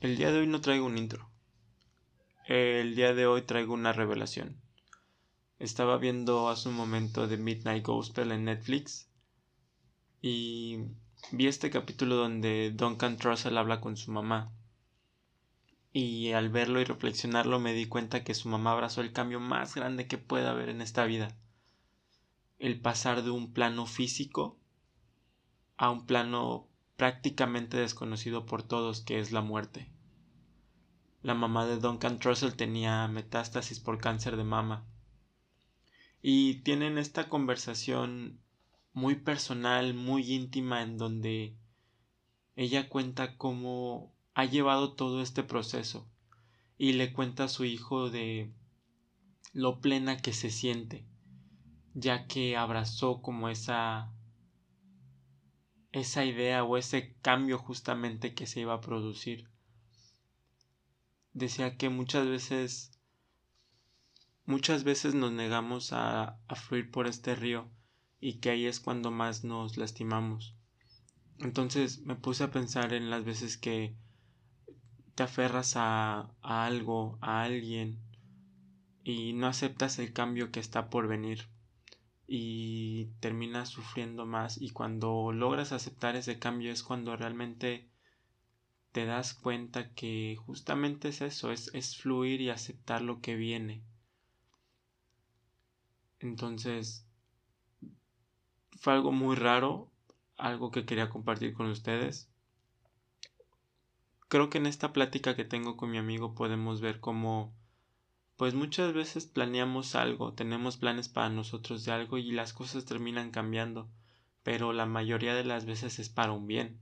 El día de hoy no traigo un intro. El día de hoy traigo una revelación. Estaba viendo hace un momento The Midnight Gospel en Netflix y vi este capítulo donde Duncan Trussell habla con su mamá. Y al verlo y reflexionarlo me di cuenta que su mamá abrazó el cambio más grande que puede haber en esta vida. El pasar de un plano físico a un plano prácticamente desconocido por todos que es la muerte. La mamá de Duncan Trussell tenía metástasis por cáncer de mama. Y tienen esta conversación muy personal, muy íntima, en donde ella cuenta cómo ha llevado todo este proceso y le cuenta a su hijo de lo plena que se siente, ya que abrazó como esa esa idea o ese cambio justamente que se iba a producir. Decía que muchas veces muchas veces nos negamos a, fluir por este río y que ahí es cuando más nos lastimamos. Entonces me puse a pensar en las veces que te aferras a algo, a alguien y no aceptas el cambio que está por venir y terminas sufriendo más y cuando logras aceptar ese cambio es cuando realmente te das cuenta que justamente es eso, es, es fluir y aceptar lo que viene. Entonces, fue algo muy raro, algo que quería compartir con ustedes. Creo que en esta plática que tengo con mi amigo podemos ver cómo pues muchas veces planeamos algo, tenemos planes para nosotros de algo y las cosas terminan cambiando, pero la mayoría de las veces es para un bien.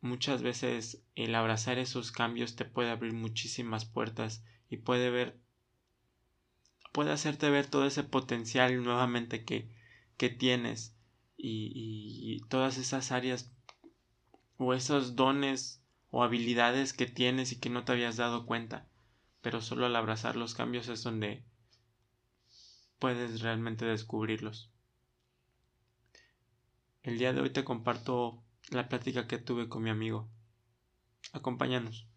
Muchas veces el abrazar esos cambios te puede abrir muchísimas puertas y puede ver puede hacerte ver todo ese potencial nuevamente que, que tienes y, y todas esas áreas o esos dones o habilidades que tienes y que no te habías dado cuenta pero solo al abrazar los cambios es donde puedes realmente descubrirlos. El día de hoy te comparto la plática que tuve con mi amigo. Acompáñanos.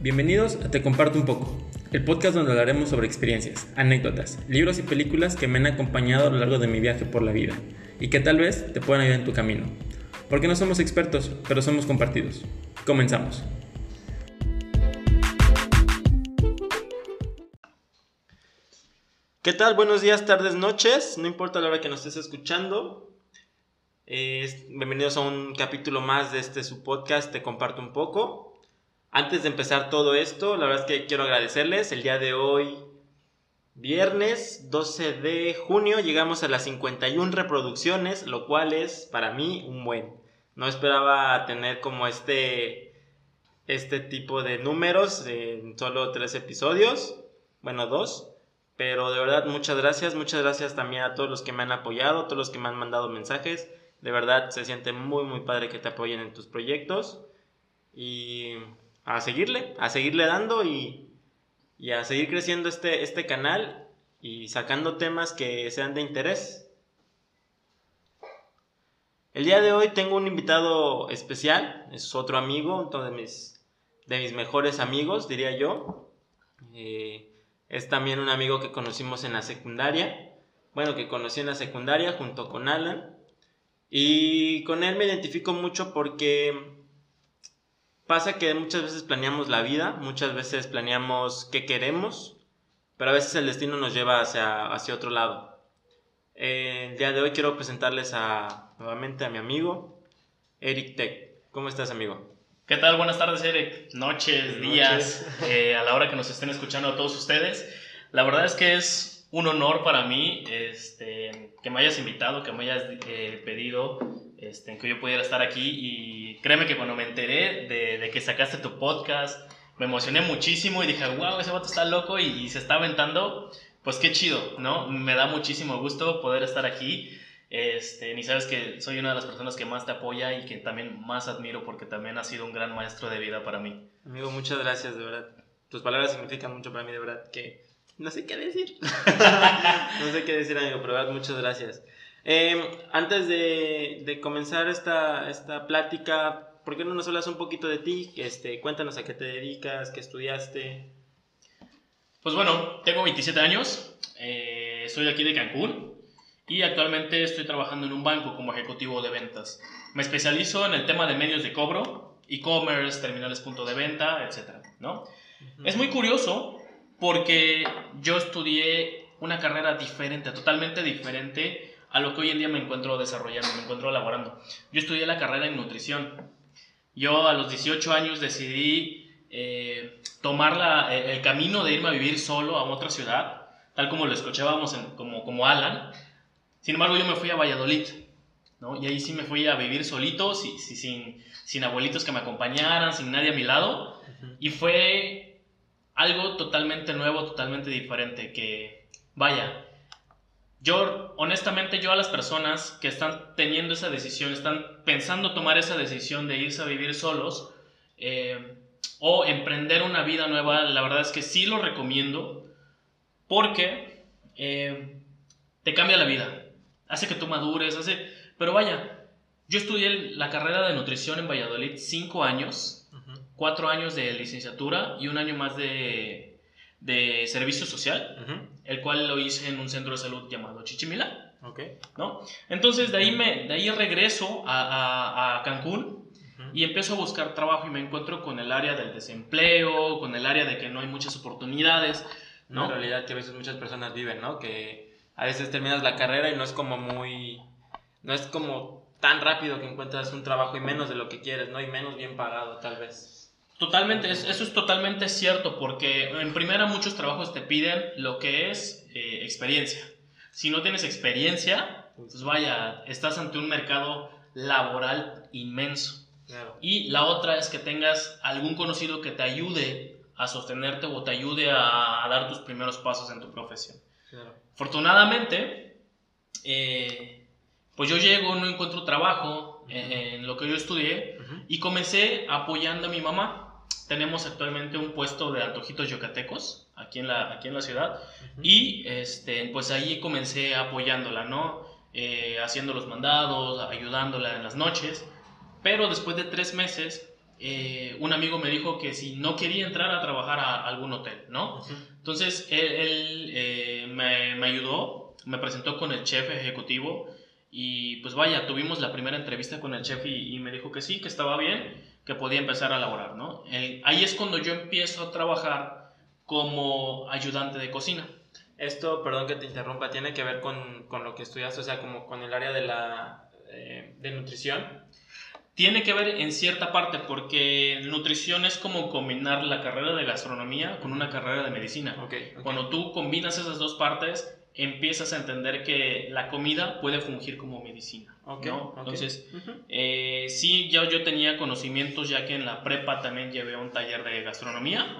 Bienvenidos a Te Comparto un poco, el podcast donde hablaremos sobre experiencias, anécdotas, libros y películas que me han acompañado a lo largo de mi viaje por la vida y que tal vez te puedan ayudar en tu camino porque no somos expertos, pero somos compartidos. Comenzamos. ¿Qué tal? Buenos días, tardes, noches. No importa la hora que nos estés escuchando. bienvenidos a un capítulo más de este su podcast, Te comparto un poco. Antes de empezar todo esto, la verdad es que quiero agradecerles. El día de hoy Viernes 12 de junio llegamos a las 51 reproducciones, lo cual es para mí un buen. No esperaba tener como este este tipo de números en solo tres episodios, bueno dos, pero de verdad muchas gracias, muchas gracias también a todos los que me han apoyado, todos los que me han mandado mensajes, de verdad se siente muy muy padre que te apoyen en tus proyectos y a seguirle, a seguirle dando y y a seguir creciendo este, este canal y sacando temas que sean de interés. El día de hoy tengo un invitado especial, es otro amigo, uno de mis, de mis mejores amigos, diría yo. Eh, es también un amigo que conocimos en la secundaria, bueno, que conocí en la secundaria junto con Alan. Y con él me identifico mucho porque Pasa que muchas veces planeamos la vida, muchas veces planeamos qué queremos, pero a veces el destino nos lleva hacia, hacia otro lado. el día de hoy quiero presentarles a, nuevamente a mi amigo, Eric Tech. ¿Cómo estás, amigo? ¿Qué tal? Buenas tardes, Eric. Noches, días, eh, a la hora que nos estén escuchando a todos ustedes. La verdad es que es un honor para mí este, que me hayas invitado, que me hayas eh, pedido este, en que yo pudiera estar aquí y créeme que cuando me enteré de, de, que sacaste tu podcast, me emocioné muchísimo y dije, wow, ese vato está loco y, se está aventando, pues qué chido, ¿no? Me da muchísimo gusto poder estar aquí. Este, ni sabes que soy una de las personas que más te apoya y que también más admiro porque también has sido un gran maestro de vida para mí. Amigo, muchas gracias, de verdad. Tus palabras significan mucho para mí, de verdad, que no sé qué decir. no sé qué decir, amigo, pero de verdad, muchas gracias. Em, antes de, de comenzar esta, esta plática, ¿por qué no nos hablas un poquito de ti? Este, cuéntanos a qué te dedicas, qué estudiaste. Pues bueno, tengo 27 años, eh, soy de aquí de Cancún y actualmente estoy trabajando en un banco como ejecutivo de ventas. Me especializo en el tema de medios de cobro, e-commerce, terminales punto de venta, etc. ¿no? Es muy curioso porque yo estudié una carrera diferente, totalmente diferente a lo que hoy en día me encuentro desarrollando, me encuentro elaborando. Yo estudié la carrera en nutrición. Yo a los 18 años decidí eh, tomar la, el camino de irme a vivir solo a otra ciudad, tal como lo escuchábamos en, como, como Alan. Sin embargo, yo me fui a Valladolid, ¿no? Y ahí sí me fui a vivir solito, sí, sí, sin, sin abuelitos que me acompañaran, sin nadie a mi lado. Y fue algo totalmente nuevo, totalmente diferente, que, vaya, yo, honestamente, yo a las personas que están teniendo esa decisión, están pensando tomar esa decisión de irse a vivir solos eh, o emprender una vida nueva, la verdad es que sí lo recomiendo porque eh, te cambia la vida, hace que tú madures, hace... Pero vaya, yo estudié la carrera de nutrición en Valladolid cinco años, cuatro años de licenciatura y un año más de, de servicio social el cual lo hice en un centro de salud llamado Chichimila. Okay. ¿no? Entonces de ahí, me, de ahí regreso a, a, Cancún y empiezo a buscar trabajo y me encuentro con el área del desempleo, con el área de que no hay muchas oportunidades. ¿no? Una realidad que a veces muchas personas viven, ¿no? Que a veces terminas la carrera y no es como muy... No es como tan rápido que encuentras un trabajo y menos de lo que quieres, ¿no? Y menos bien pagado, tal vez. Totalmente, eso es totalmente cierto, porque en primera muchos trabajos te piden lo que es eh, experiencia. Si no tienes experiencia, pues vaya, estás ante un mercado laboral inmenso. Y la otra es que tengas algún conocido que te ayude a sostenerte o te ayude a, dar tus primeros pasos en tu profesión. Afortunadamente, eh, pues yo llego, no encuentro trabajo en, lo que yo estudié y comencé apoyando a mi mamá tenemos actualmente un puesto de antojitos yucatecos aquí en la, aquí en la ciudad y este, pues ahí comencé apoyándola, ¿no? Eh, haciendo los mandados, ayudándola en las noches, pero después de tres meses eh, un amigo me dijo que si no quería entrar a trabajar a algún hotel, ¿no? Entonces él, eh, me, me, ayudó, me presentó con el chef ejecutivo y pues vaya, tuvimos la primera entrevista con el chef y, y me dijo que sí, que estaba bien que podía empezar a elaborar, ¿no? ahí es cuando yo empiezo a trabajar como ayudante de cocina. Esto, perdón que te interrumpa, tiene que ver con, con lo que estudiaste, o sea, como con el área de la eh, de nutrición. Tiene que ver en cierta parte, porque nutrición es como combinar la carrera de gastronomía con una carrera de medicina. Okay, Cuando tú combinas esas dos partes, empiezas a entender que la comida puede fungir como medicina. ¿no? Entonces, eh, sí, ya yo tenía conocimientos, ya que en la prepa también llevé un taller de gastronomía.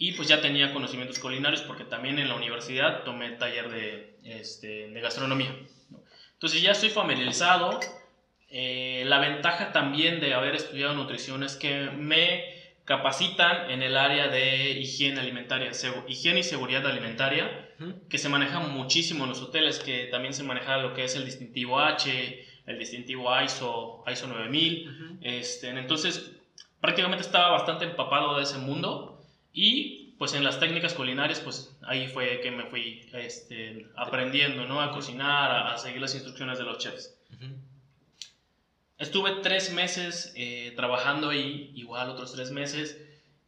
Y pues ya tenía conocimientos culinarios porque también en la universidad tomé taller de, este, de gastronomía. Entonces ya estoy familiarizado. Eh, la ventaja también de haber estudiado nutrición es que me capacitan en el área de higiene alimentaria, higiene y seguridad alimentaria, que se maneja muchísimo en los hoteles, que también se maneja lo que es el distintivo H, el distintivo ISO, ISO 9000. este, entonces, prácticamente estaba bastante empapado de ese mundo y pues en las técnicas culinarias, pues ahí fue que me fui este, aprendiendo, ¿no? A cocinar, a, seguir las instrucciones de los chefs. Estuve tres meses eh, trabajando ahí, igual otros tres meses,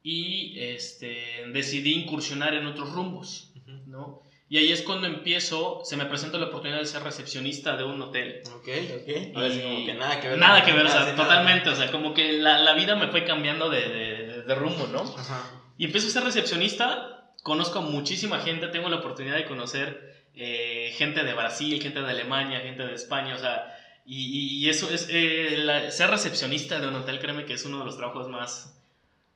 y este, decidí incursionar en otros rumbos, ¿no? Y ahí es cuando empiezo, se me presenta la oportunidad de ser recepcionista de un hotel. Ok, ok. como que nada que ver. Nada que ver, o sea, totalmente, o sea, como que la, la vida me fue cambiando de, de, de rumbo, ¿no? Ajá. Y empiezo a ser recepcionista, conozco a muchísima gente, tengo la oportunidad de conocer eh, gente de Brasil, gente de Alemania, gente de España, o sea, y, eso es, eh, ser recepcionista de un hotel, créeme que es uno de los trabajos más,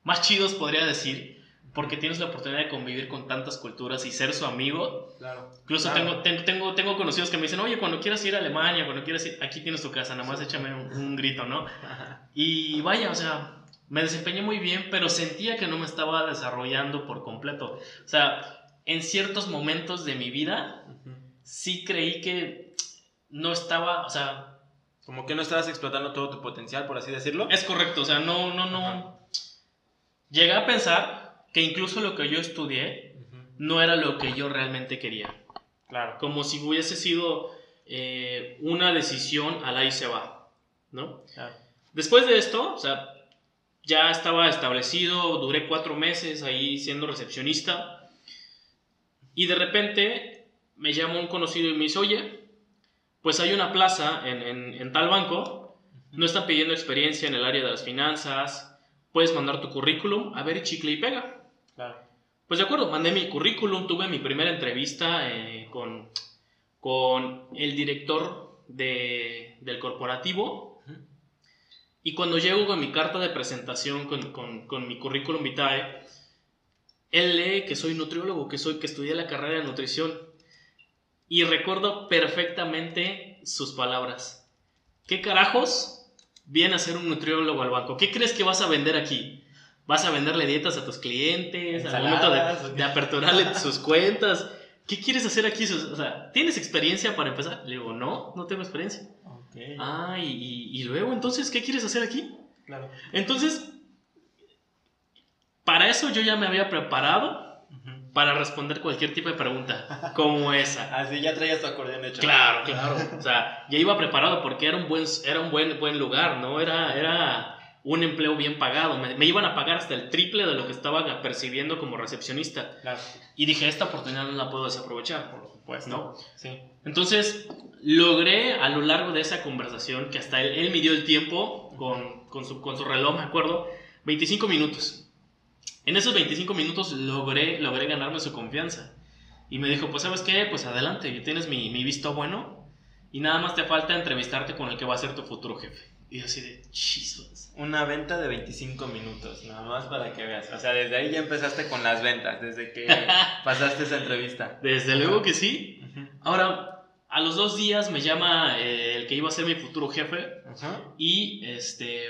más chidos, podría decir, porque tienes la oportunidad de convivir con tantas culturas y ser su amigo. Claro. Incluso Tengo, tengo, tengo conocidos que me dicen, oye, cuando quieras ir a Alemania, cuando quieras ir, aquí tienes tu casa, nada más échame un, grito, ¿no? y vaya, o sea, me desempeñé muy bien, pero sentía que no me estaba desarrollando por completo. O sea, en ciertos momentos de mi vida, sí creí que no estaba, o sea, Como que no estabas explotando todo tu potencial, por así decirlo. es correcto, o sea, no, no, no. Llegué a pensar que incluso lo que yo estudié no era lo que yo realmente quería. Claro. Como si hubiese sido eh, una decisión al ahí se va, ¿no? claro. Después de esto, o sea, ya estaba establecido, duré cuatro meses ahí siendo recepcionista y de repente me llama un conocido y me dice, oye, pues hay una plaza en, en- en tal banco, no están pidiendo experiencia en el área de las finanzas, puedes mandar tu currículum, a ver, chicle y pega. Pues de acuerdo, mandé mi currículum, tuve mi primera entrevista eh, con, con el director de- del corporativo. Y cuando llego con mi carta de presentación, con, con- con mi currículum vitae, él lee que soy nutriólogo, que, soy, que estudié la carrera de nutrición. Y recuerdo perfectamente sus palabras. ¿Qué carajos viene a ser un nutriólogo al banco? ¿Qué crees que vas a vender aquí? ¿Vas a venderle dietas a tus clientes? ¿Al momento Ensaladas, ¿o de, aperturarle sus cuentas? ¿Qué quieres hacer aquí? O sea, ¿tienes experiencia para empezar? Le digo, no, no tengo experiencia. Ok. Ah, y, y- y luego, entonces, ¿qué quieres hacer aquí? Claro. Entonces, para eso yo ya me había preparado para responder cualquier tipo de pregunta, como esa. Así ya traías tu acordeón hecho. Claro, claro. O sea, ya iba preparado porque era un buen, era un buen, buen lugar, ¿no? Era, era un empleo bien pagado. Me, me iban a pagar hasta el triple de lo que estaba percibiendo como recepcionista. Claro. Y dije, esta oportunidad no la puedo desaprovechar. Por supuesto. ¿No? Sí. Entonces, logré a lo largo de esa conversación, que hasta él, él midió el tiempo con, con su, con su reloj, me acuerdo, 25 minutos. En esos 25 minutos logré, logré ganarme su confianza. Y me dijo, pues sabes qué, pues adelante, tienes mi, mi visto bueno y nada más te falta entrevistarte con el que va a ser tu futuro jefe. Y así de, Jesus. Una venta de 25 minutos, nada más para que veas. O sea, desde ahí ya empezaste con las ventas, desde que pasaste esa entrevista. Desde luego que sí. Ahora, a los dos días me llama eh, el que iba a ser mi futuro jefe Ajá. Y este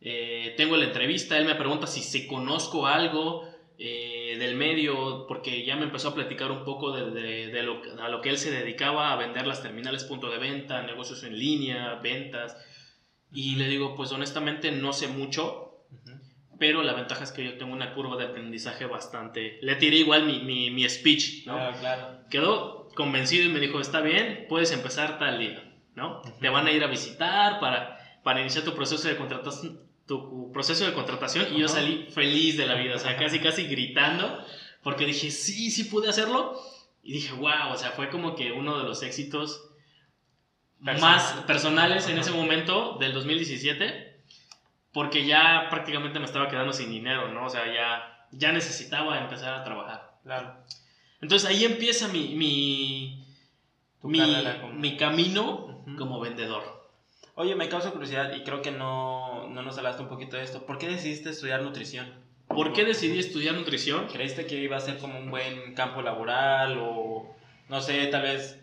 eh, tengo la entrevista, él me pregunta si se conozco algo eh, del medio, porque ya me empezó a platicar un poco de, de- de lo, a lo que él se dedicaba, a vender las terminales punto de venta, negocios en línea, ventas. Y le digo, pues honestamente no sé mucho, pero la ventaja es que yo tengo una curva de aprendizaje bastante... Le tiré igual mi, mi, mi speech, ¿no? Claro, claro. quedó convencido y me dijo, está bien, puedes empezar tal día, ¿no? Te van a ir a visitar para, para iniciar tu proceso de contratación, tu proceso de contratación y yo salí feliz de la vida, o sea, casi casi gritando, porque dije, sí, sí pude hacerlo. Y dije, wow, o sea, fue como que uno de los éxitos Personal. más personales en ese momento del 2017, porque ya prácticamente me estaba quedando sin dinero, ¿no? O sea, ya, ya necesitaba empezar a trabajar. Claro. Entonces ahí empieza mi, mi, mi, mi camino Ujú. como vendedor. Oye, me causa curiosidad y creo que no, no nos hablaste un poquito de esto. ¿Por qué decidiste estudiar nutrición? ¿Por qué decidí estudiar nutrición? ¿Creíste que iba a ser como un buen campo laboral o no sé, tal vez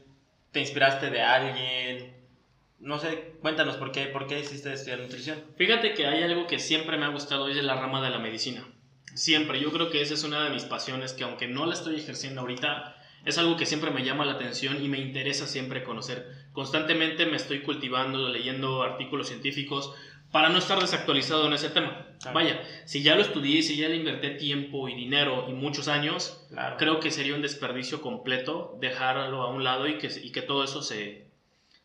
te inspiraste de alguien? No sé, cuéntanos por qué, por qué decidiste estudiar nutrición. Fíjate que hay algo que siempre me ha gustado y es la rama de la medicina. Siempre, yo creo que esa es una de mis pasiones que aunque no la estoy ejerciendo ahorita, es algo que siempre me llama la atención y me interesa siempre conocer. Constantemente me estoy cultivando, leyendo artículos científicos para no estar desactualizado en ese tema. Claro. Vaya, si ya lo estudié, si ya le invertí tiempo y dinero y muchos años, Claro. creo que sería un desperdicio completo dejarlo a un lado y que, y que todo eso se,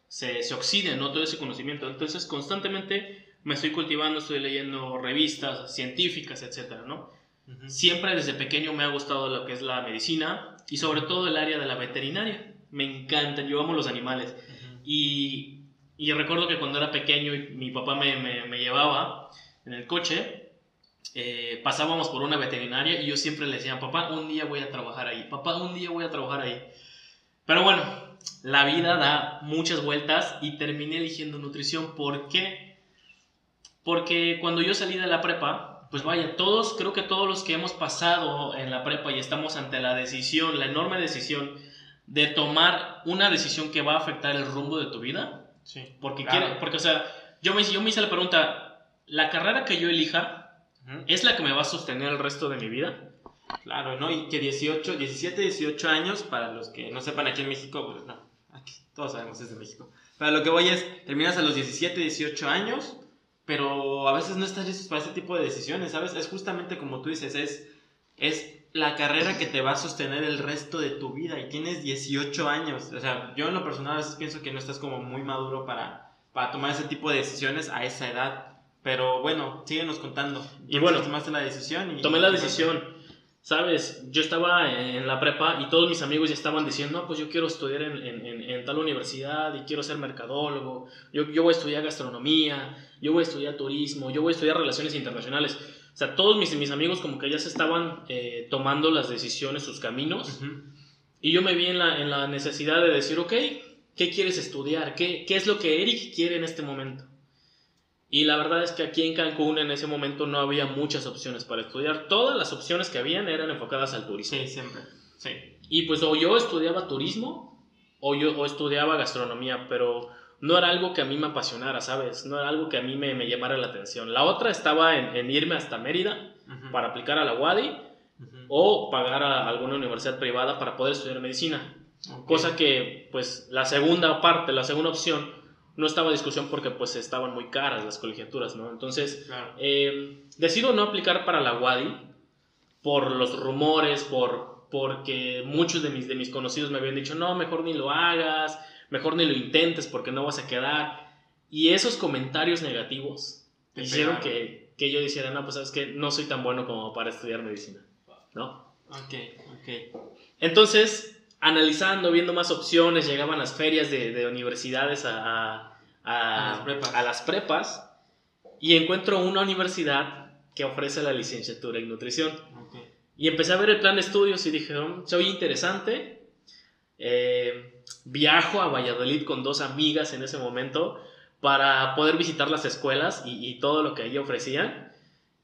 se, se oxide, ¿no? Todo ese conocimiento. Entonces, constantemente me estoy cultivando, estoy leyendo revistas científicas, etcétera, ¿no? Siempre desde pequeño me ha gustado lo que es la medicina y sobre todo el área de la veterinaria. Me encanta, yo amo los animales. Y, y recuerdo que cuando era pequeño y mi papá me, me- me llevaba en el coche, eh, pasábamos por una veterinaria y yo siempre le decía, papá, un día voy a trabajar ahí, papá, un día voy a trabajar ahí. Pero bueno, la vida da muchas vueltas y terminé eligiendo nutrición. ¿Por qué? Porque cuando yo salí de la prepa, pues vaya, todos, creo que todos los que hemos pasado en la prepa y estamos ante la decisión, la enorme decisión de tomar una decisión que va a afectar el rumbo de tu vida, Sí. porque Claro. quiere, porque o sea, yo me, yo me hice la pregunta, ¿la carrera que yo elija es la que me va a sostener el resto de mi vida? Claro, ¿no? Y que 18, 17, 18 años, para los que no sepan aquí en México, pues no. Aquí, todos sabemos es de México. Pero lo que voy es, terminas a los 17, 18 años, pero a veces no estás listo para ese tipo de decisiones, ¿sabes? Es justamente como tú dices, es, es la carrera que te va a sostener el resto de tu vida y tienes 18 años. O sea, yo en lo personal a veces pienso que no estás como muy maduro para, para tomar ese tipo de decisiones a esa edad. Pero bueno, síguenos contando. Y bueno, tomaste la decisión. Y, tomé la decisión. Sabes, yo estaba en la prepa y todos mis amigos ya estaban diciendo, no, pues yo quiero estudiar en, en, en tal universidad y quiero ser mercadólogo, yo, yo voy a estudiar gastronomía, yo voy a estudiar turismo, yo voy a estudiar relaciones internacionales. O sea, todos mis, mis amigos como que ya se estaban eh, tomando las decisiones, sus caminos. Y yo me vi en la, en la necesidad de decir, ok, ¿qué quieres estudiar? ¿Qué, ¿Qué es lo que Eric quiere en este momento? Y la verdad es que aquí en Cancún en ese momento no había muchas opciones para estudiar. Todas las opciones que habían eran enfocadas al turismo. Sí, siempre. Sí. Y pues o yo estudiaba turismo o yo o estudiaba gastronomía, pero no era algo que a mí me apasionara, ¿sabes? No era algo que a mí me, me llamara la atención. La otra estaba en, irme hasta Mérida para aplicar a la UADI o pagar a alguna universidad privada para poder estudiar medicina. Cosa que, pues, la segunda parte, la segunda opción, no estaba discusión porque pues estaban muy caras las colegiaturas, ¿no? Entonces, eh, decido no aplicar para la WADI por los rumores, por, porque muchos de mis, de mis conocidos me habían dicho, no, mejor ni lo hagas, mejor ni lo intentes porque no vas a quedar. Y esos comentarios negativos hicieron que, que, yo dijera, no, pues sabes que no soy tan bueno como para estudiar medicina, ¿no? Ok, ok. Entonces, analizando, viendo más opciones, llegaban las ferias de, de universidades a, a, las prepas. y encuentro una universidad que ofrece la licenciatura en nutrición. Y empecé a ver el plan de estudios y dije, oh, soy interesante. Eh, viajo a Valladolid con dos amigas en ese momento para poder visitar las escuelas y, todo lo que allí ofrecían.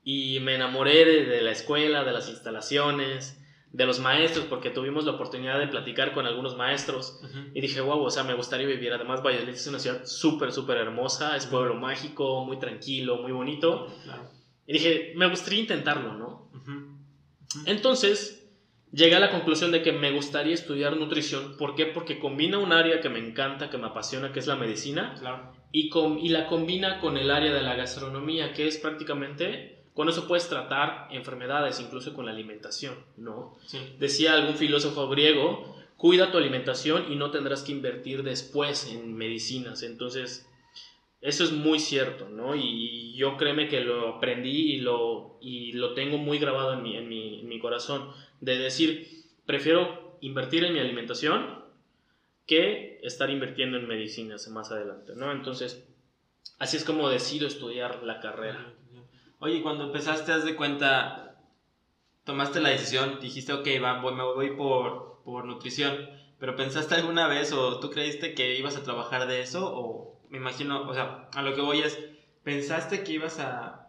Y me enamoré de la escuela, de las instalaciones, de los maestros, porque tuvimos la oportunidad de platicar con algunos maestros y dije, wow, o sea, me gustaría vivir. Además, Valladolid es una ciudad súper, súper hermosa, es pueblo mágico, muy tranquilo, muy bonito. Y dije, me gustaría intentarlo, ¿no? Entonces, llegué a la conclusión de que me gustaría estudiar nutrición. ¿Por qué? Porque combina un área que me encanta, que me apasiona, que es la medicina, y, con, y la combina con el área de la gastronomía, que es prácticamente con eso puedes tratar enfermedades, incluso con la alimentación, ¿no? Decía algún filósofo griego, cuida tu alimentación y no tendrás que invertir después en medicinas. Entonces, eso es muy cierto, ¿no? Y yo créeme que lo aprendí y lo, y lo tengo muy grabado en mi, en, mi, en mi corazón, de decir, prefiero invertir en mi alimentación que estar invirtiendo en medicinas más adelante, ¿no? Entonces, así es como decido estudiar la carrera. Oye, cuando empezaste, haz de cuenta, tomaste la decisión, dijiste, ok, va, voy, me voy por, por nutrición, pero ¿pensaste alguna vez o tú creíste que ibas a trabajar de eso? O me imagino, o sea, a lo que voy es, ¿pensaste que ibas a,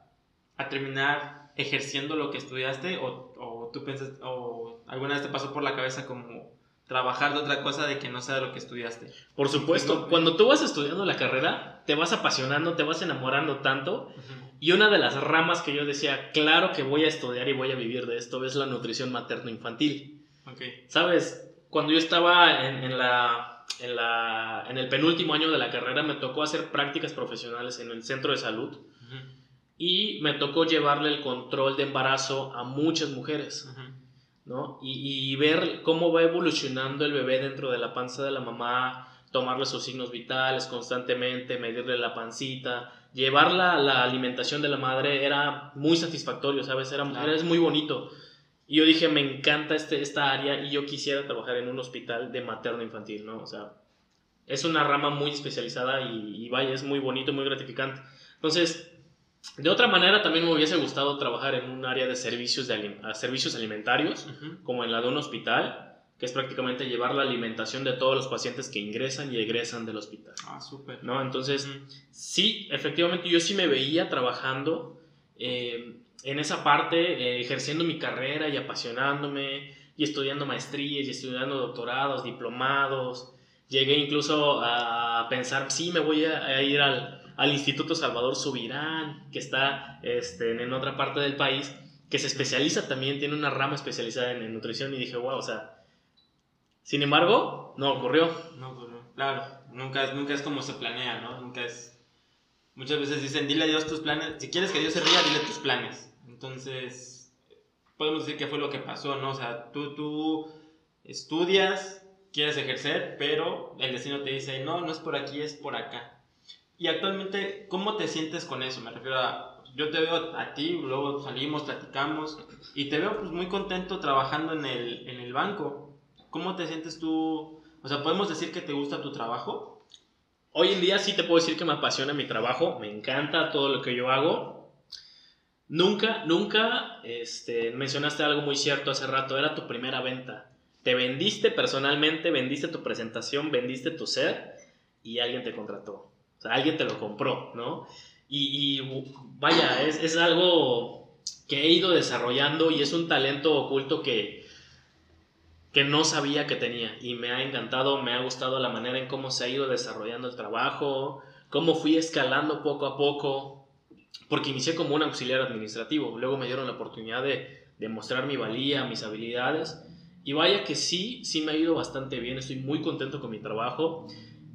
a terminar ejerciendo lo que estudiaste o, o tú pensaste, o alguna vez te pasó por la cabeza como trabajar de otra cosa de que no sea lo que estudiaste. Por supuesto, cuando tú vas estudiando la carrera, te vas apasionando, te vas enamorando tanto y una de las ramas que yo decía, claro que voy a estudiar y voy a vivir de esto, es la nutrición materno-infantil. Okay. ¿Sabes? Cuando yo estaba en, la, en, la, en, el penúltimo año de la carrera, me tocó hacer prácticas profesionales en el centro de salud y me tocó llevarle el control de embarazo a muchas mujeres. ¿no? Y, y ver cómo va evolucionando el bebé dentro de la panza de la mamá, tomarle sus signos vitales constantemente, medirle la pancita, llevar la, la, alimentación de la madre era muy satisfactorio, ¿sabes? Era, era, muy bonito. Y yo dije, me encanta este, esta área y yo quisiera trabajar en un hospital de materno infantil, ¿no? O sea, es una rama muy especializada y, vaya, es muy bonito, muy gratificante. Entonces, de otra manera, también me hubiese gustado trabajar en un área de servicios, de, servicios alimentarios, como en la de un hospital que es prácticamente llevar la alimentación de todos los pacientes que ingresan y egresan del hospital. Ah, súper. ¿No? Entonces, sí, efectivamente yo sí me veía trabajando eh, en esa parte, eh, ejerciendo mi carrera y apasionándome, y estudiando maestrías, y estudiando doctorados, diplomados. Llegué incluso a pensar, sí, me voy a, ir al, al, Instituto Salvador Subirán, que está este, en otra parte del país, que se especializa también, tiene una rama especializada en, en nutrición, y dije, wow, o sea, sin embargo, no ocurrió. No ocurrió. Claro, nunca, es- nunca es como se planea, ¿no? Nunca es... Muchas veces dicen, dile a Dios tus planes. Si quieres que Dios se ría, dile tus planes. Entonces, podemos decir que fue lo que pasó, ¿no? O sea, tú, tú estudias, quieres ejercer, pero el destino te dice, no, no es por aquí, es por acá. Y actualmente, ¿cómo te sientes con eso? Me refiero a, yo te veo a ti, luego salimos, platicamos, y te veo pues muy contento trabajando en el, en el banco. ¿Cómo te sientes tú? O sea, ¿podemos decir que te gusta tu trabajo? Hoy en día sí te puedo decir que me apasiona mi trabajo, me encanta todo lo que yo hago. Nunca, nunca, este, mencionaste algo muy cierto hace rato, era tu primera venta. Te vendiste personalmente, vendiste tu presentación, vendiste tu ser y alguien te contrató. O sea, alguien te lo compró, ¿no? Y, vaya, es algo que he ido desarrollando y es un talento oculto que, que no sabía que tenía. Y me ha encantado, me ha gustado la manera en cómo se ha ido desarrollando el trabajo, cómo fui escalando poco a poco, porque inicié como un auxiliar administrativo, luego me dieron la oportunidad de, de mostrar mi valía, mis habilidades. Y vaya que sí, sí me ha ido bastante bien, estoy muy contento con mi trabajo.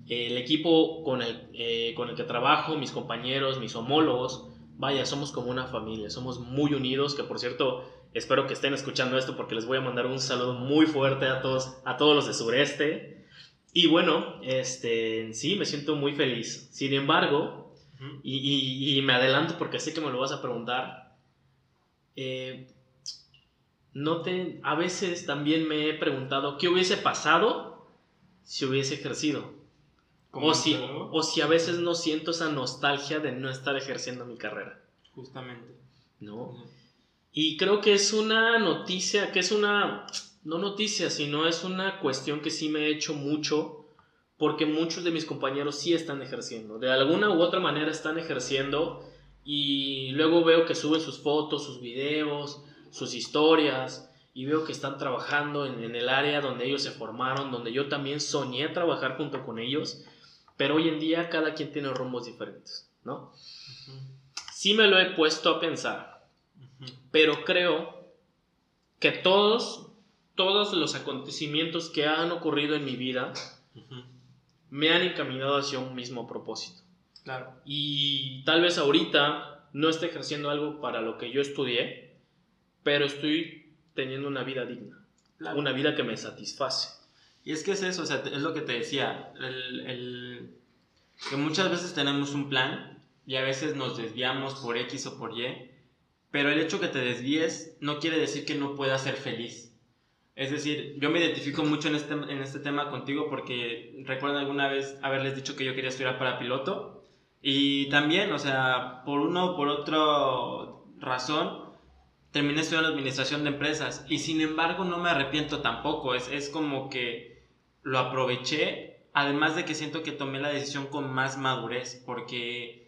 El equipo con el, eh, con el que trabajo, mis compañeros, mis homólogos, vaya, somos como una familia, somos muy unidos, que por cierto, espero que estén escuchando esto porque les voy a mandar un saludo muy fuerte a todos, a todos los de sureste. Y bueno, este, sí, me siento muy feliz. Sin embargo, y, y, y me adelanto porque sé que me lo vas a preguntar, eh, no te, a veces también me he preguntado qué hubiese pasado si hubiese ejercido. O si, o si a veces no siento esa nostalgia de no estar ejerciendo mi carrera. Justamente. ¿No? Y creo que es una noticia, que es una, no noticia, sino es una cuestión que sí me he hecho mucho, porque muchos de mis compañeros sí están ejerciendo. De alguna u otra manera están ejerciendo y luego veo que suben sus fotos, sus videos, sus historias y veo que están trabajando en, en, el área donde ellos se formaron, donde yo también soñé trabajar junto con ellos, pero hoy en día cada quien tiene rumbos diferentes, ¿no? Sí me lo he puesto a pensar. Pero creo que todos, todos los acontecimientos que han ocurrido en mi vida uh -huh. me han encaminado hacia un mismo propósito. Claro. Y tal vez ahorita no esté ejerciendo algo para lo que yo estudié, pero estoy teniendo una vida digna, claro. una vida que me satisface. Y es que es eso, o sea, es lo que te decía, el, el, que muchas veces tenemos un plan y a veces nos desviamos por X o por Y, pero el hecho que te desvíes no quiere decir que no puedas ser feliz. Es decir, yo me identifico mucho en este, en este tema contigo porque recuerdo alguna vez haberles dicho que yo quería estudiar para piloto. Y también, o sea, por una o por otra razón, terminé estudiando administración de empresas. Y sin embargo no me arrepiento tampoco, es, es como que lo aproveché, además de que siento que tomé la decisión con más madurez, porque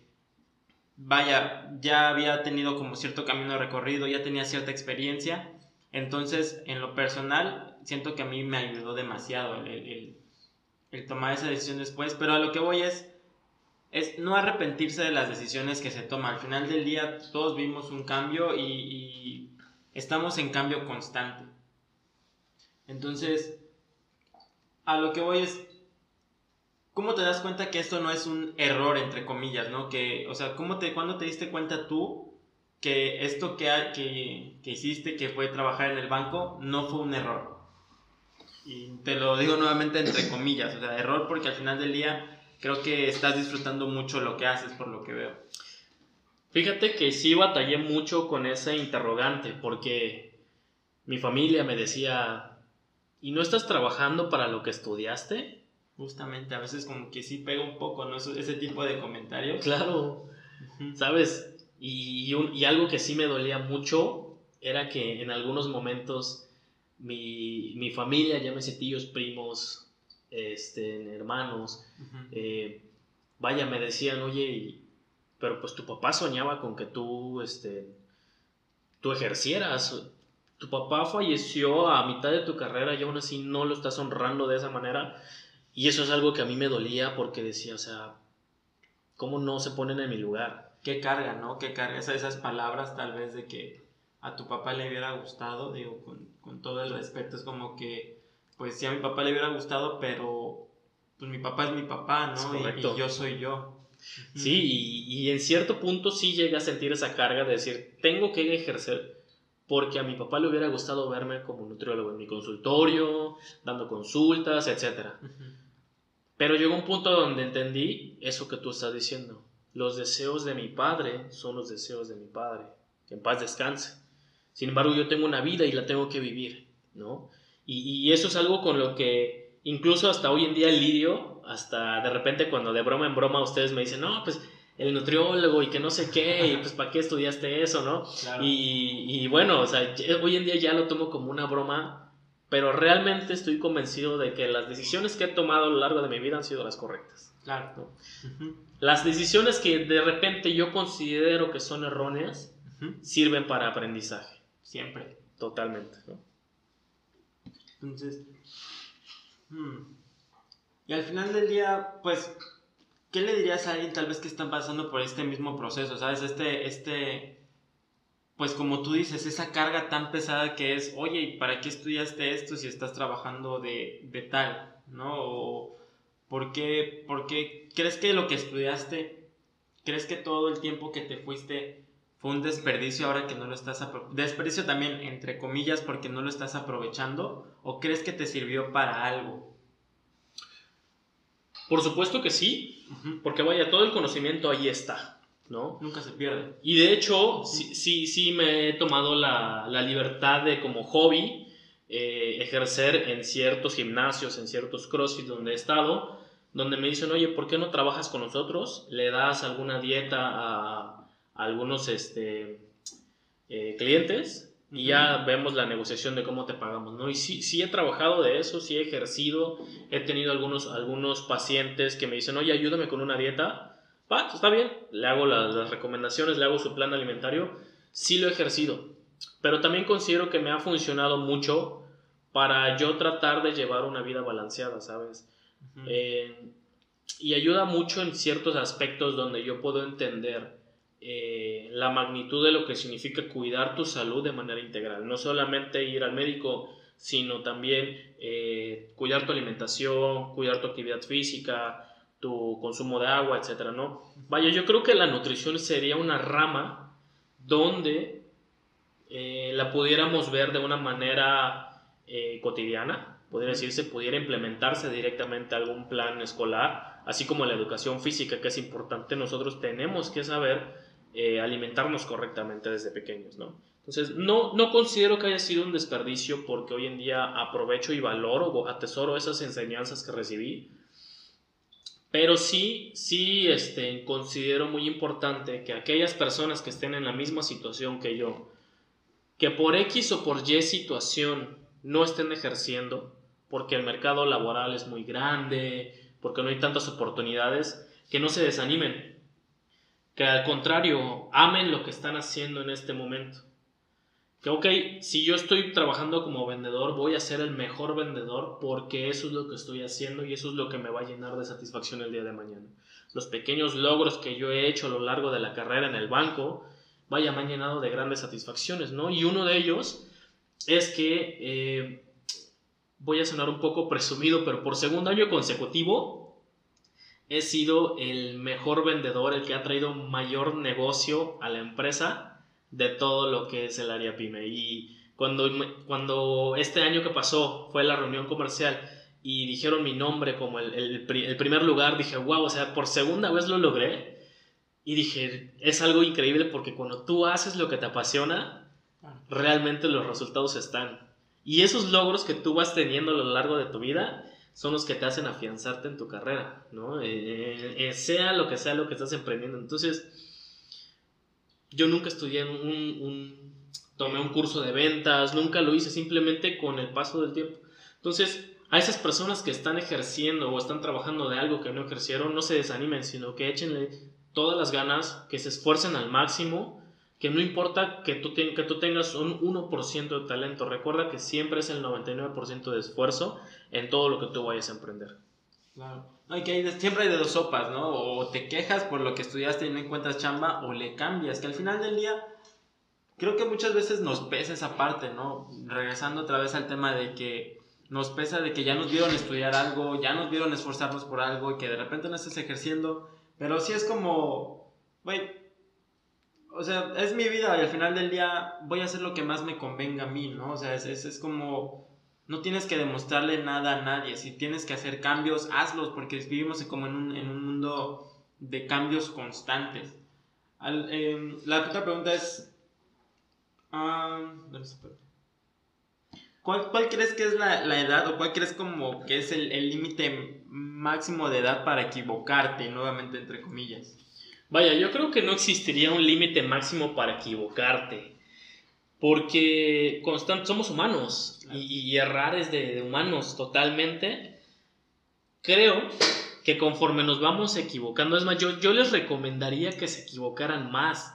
vaya, ya había tenido como cierto camino recorrido, ya tenía cierta experiencia, entonces en lo personal siento que a mí me ayudó demasiado el, el, tomar esa decisión después, pero a lo que voy es, es no arrepentirse de las decisiones que se toman. Al final del día todos vimos un cambio y estamos en cambio constante. Entonces, a lo que voy es, ¿cómo te das cuenta que esto no es un error, entre comillas, ¿no? Que, o sea, ¿cómo te, ¿cuándo te diste cuenta tú que esto que, que, que hiciste, que fue trabajar en el banco, no fue un error? Y te lo digo nuevamente entre comillas, o sea, error porque al final del día creo que estás disfrutando mucho lo que haces por lo que veo. Fíjate que sí batallé mucho con ese interrogante porque mi familia me decía, ¿y no estás trabajando para lo que estudiaste? Justamente, a veces como que sí pega un poco, ¿no? Ese tipo de comentarios. Claro, ¿sabes? Y, un, y algo que sí me dolía mucho era que en algunos momentos mi, mi familia, llámese tíos, primos, este, hermanos, uh -huh. eh, vaya, me decían, oye, pero pues tu papá soñaba con que tú, este, tú ejercieras. Tu papá falleció a mitad de tu carrera y aún así no lo estás honrando de esa manera. Y eso es algo que a mí me dolía porque decía, o sea, ¿cómo no se ponen en mi lugar? Qué carga, ¿no? Qué carga esas, esas palabras tal vez de que a tu papá le hubiera gustado, digo, con, con todo el respeto, es como que pues sí a mi papá le hubiera gustado, pero pues mi papá es mi papá, ¿no? Y, y, yo soy yo. Sí, y, y, en cierto punto sí llega a sentir esa carga de decir, tengo que ejercer porque a mi papá le hubiera gustado verme como nutriólogo en mi consultorio, dando consultas, etc. Pero llegó un punto donde entendí eso que tú estás diciendo. Los deseos de mi padre son los deseos de mi padre. Que en paz descanse. Sin embargo, yo tengo una vida y la tengo que vivir, ¿no? Y, y eso es algo con lo que incluso hasta hoy en día lidio, hasta de repente cuando de broma en broma ustedes me dicen, no, pues el nutriólogo y que no sé qué, y pues para qué estudiaste eso, ¿no? Y, y, bueno, o sea, hoy en día ya lo tomo como una broma pero realmente estoy convencido de que las decisiones que he tomado a lo largo de mi vida han sido las correctas. Claro. Las decisiones que de repente yo considero que son erróneas sirven para aprendizaje. Siempre. Totalmente. Entonces, hmm. y al final del día, pues, ¿qué le dirías a alguien tal vez que están pasando por este mismo proceso? ¿Sabes? Este, este, pues como tú dices, esa carga tan pesada que es, oye, ¿y para qué estudiaste esto si estás trabajando de, de tal? ¿No? O, ¿por, qué, ¿Por qué crees que lo que estudiaste, crees que todo el tiempo que te fuiste fue un desperdicio ahora que no lo estás desperdicio también entre comillas porque no lo estás aprovechando o crees que te sirvió para algo? Por supuesto que sí, porque vaya, todo el conocimiento ahí está. ¿No? Nunca se pierde. Y de hecho, sí, sí, sí me he tomado la, la libertad de como hobby eh, ejercer en ciertos gimnasios, en ciertos CrossFit donde he estado, donde me dicen, oye, ¿por qué no trabajas con nosotros? ¿Le das alguna dieta a, algunos este, eh, clientes? Y ya vemos la negociación de cómo te pagamos, ¿no? Y sí, sí he trabajado de eso, sí he ejercido, he tenido algunos, algunos pacientes que me dicen, oye, ayúdame con una dieta, va, está bien, le hago las, recomendaciones, le hago su plan alimentario, sí lo he ejercido, pero también considero que me ha funcionado mucho para yo tratar de llevar una vida balanceada, ¿sabes? Eh, y ayuda mucho en ciertos aspectos donde yo puedo entender eh, la magnitud de lo que significa cuidar tu salud de manera integral. No solamente ir al médico, sino también eh, cuidar tu alimentación, cuidar tu actividad física, tu consumo de agua, etcétera, ¿no? Vaya, yo creo que la nutrición sería una rama donde eh, la pudiéramos ver de una manera eh, cotidiana, podría decirse, pudiera implementarse directamente algún plan escolar, así como la educación física, que es importante, nosotros tenemos que saber eh, alimentarnos correctamente desde pequeños, ¿no? Entonces, no, no considero que haya sido un desperdicio porque hoy en día aprovecho y valoro o atesoro esas enseñanzas que recibí pero sí, sí este, considero muy importante que aquellas personas que estén en la misma situación que yo, que por X o por Y situación no estén ejerciendo, porque el mercado laboral es muy grande, porque no hay tantas oportunidades, que no se desanimen, que al contrario, amen lo que están haciendo en este momento que, ok, si yo estoy trabajando como vendedor, voy a ser el mejor vendedor porque eso es lo que estoy haciendo y eso es lo que me va a llenar de satisfacción el día de mañana. Los pequeños logros que yo he hecho a lo largo de la carrera en el banco, vaya, me han llenado de grandes satisfacciones, ¿no? Y uno de ellos es que, eh, voy a sonar un poco presumido, pero por segundo año consecutivo, he sido el mejor vendedor, el que ha traído mayor negocio a la empresa de todo lo que es el área pyme. Y cuando, cuando este año que pasó fue la reunión comercial y dijeron mi nombre como el, el, primer lugar, dije, wow, o sea, por segunda vez lo logré. Y dije, es algo increíble porque cuando tú haces lo que te apasiona, realmente los resultados están. Y esos logros que tú vas teniendo a lo largo de tu vida son los que te hacen afianzarte en tu carrera, ¿no? Eh, eh, eh, sea lo que sea lo que estás emprendiendo. Entonces, yo nunca estudié un, un, tomé un curso de ventas, nunca lo hice, simplemente con el paso del tiempo. Entonces, a esas personas que están ejerciendo o están trabajando de algo que no ejercieron, no se desanimen, sino que échenle todas las ganas, que se esfuercen al máximo, que no importa que tú, que tú tengas un 1% de talento, recuerda que siempre es el 99% de esfuerzo en todo lo que tú vayas a emprender. Claro. No, que siempre hay de dos sopas, ¿no? O te quejas por lo que estudiaste y no encuentras chamba, o le cambias, que al final del día creo que muchas veces nos pesa esa parte, ¿no? Regresando otra vez al tema de que nos pesa de que ya nos vieron estudiar algo, ya nos vieron esforzarnos por algo y que de repente no estés ejerciendo, pero sí es como, güey, o sea, es mi vida y al final del día voy a hacer lo que más me convenga a mí, ¿no? O sea, es, es como, no tienes que demostrarle nada a nadie, si tienes que hacer cambios, hazlos, porque vivimos como en un, en un mundo de cambios constantes. Em, la otra pregunta es. ¿Cuál, ¿Cuál, crees que es la, la, edad o cuál crees como que es el límite máximo de edad para equivocarte, nuevamente entre comillas? Vaya, yo creo que no existiría un límite máximo para equivocarte, porque constant, somos humanos y, y errar es de, de, humanos totalmente. Creo que conforme nos vamos equivocando, es más, yo, yo les recomendaría que se equivocaran más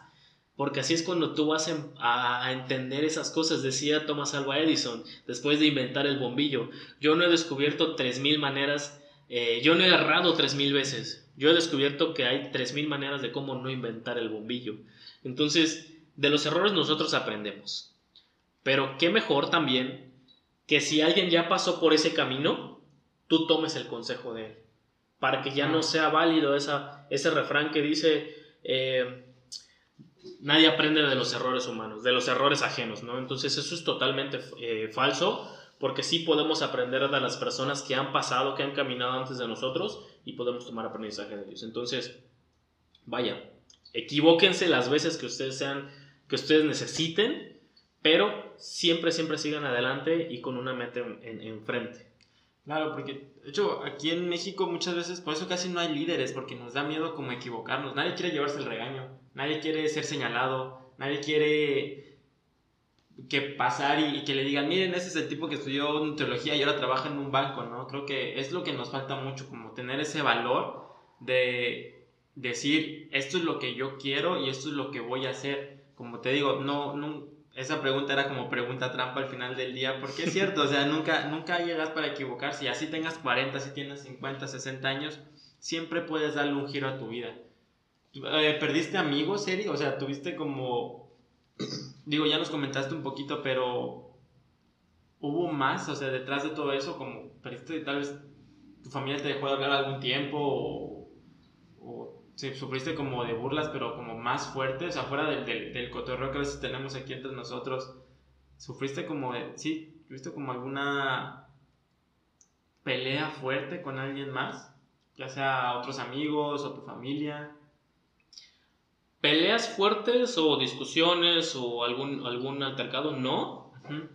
porque así es cuando tú vas a, entender esas cosas. Decía Thomas Alva Edison, después de inventar el bombillo, yo no he descubierto 3.000 maneras, eh, yo no he errado 3.000 veces, yo he descubierto que hay 3.000 maneras de cómo no inventar el bombillo. Entonces, de los errores nosotros aprendemos. Pero qué mejor también que si alguien ya pasó por ese camino, tú tomes el consejo de él. Para que ya no sea válido esa, ese refrán que dice... Eh, nadie aprende de los errores humanos, de los errores ajenos, ¿no? Entonces eso es totalmente eh, falso, porque sí podemos aprender de las personas que han pasado, que han caminado antes de nosotros y podemos tomar aprendizaje de ellos. Entonces, vaya, equivóquense las veces que ustedes sean, que ustedes necesiten, pero siempre, siempre sigan adelante y con una meta enfrente. En, Claro, porque de hecho aquí en México muchas veces por eso casi no hay líderes, porque nos da miedo como equivocarnos. Nadie quiere llevarse el regaño, nadie quiere ser señalado, nadie quiere que pasar y, y, que le digan, miren, ese es el tipo que estudió nutriología y ahora trabaja en un banco, ¿no? Creo que es lo que nos falta mucho, como tener ese valor de decir, esto es lo que yo quiero y esto es lo que voy a hacer. Como te digo, no, no esa pregunta era como pregunta trampa al final del día, porque es cierto, o sea, nunca, nunca llegas para equivocarse, y así tengas 40, si tienes 50, 60 años, siempre puedes darle un giro a tu vida. Eh, ¿Perdiste amigos, Eri? O sea, tuviste como, digo, ya nos comentaste un poquito, pero hubo más, o sea, detrás de todo eso, como perdiste, tal vez tu familia te dejó de hablar algún tiempo, o, o sí, sufriste como de burlas, pero como más fuertes, afuera del, del, del, cotorreo que a veces tenemos aquí entre nosotros, sufriste como, de, sí, tuviste como alguna pelea fuerte con alguien más, ya sea otros amigos o tu familia. Peleas fuertes o discusiones o algún, algún altercado, no. Uh -huh.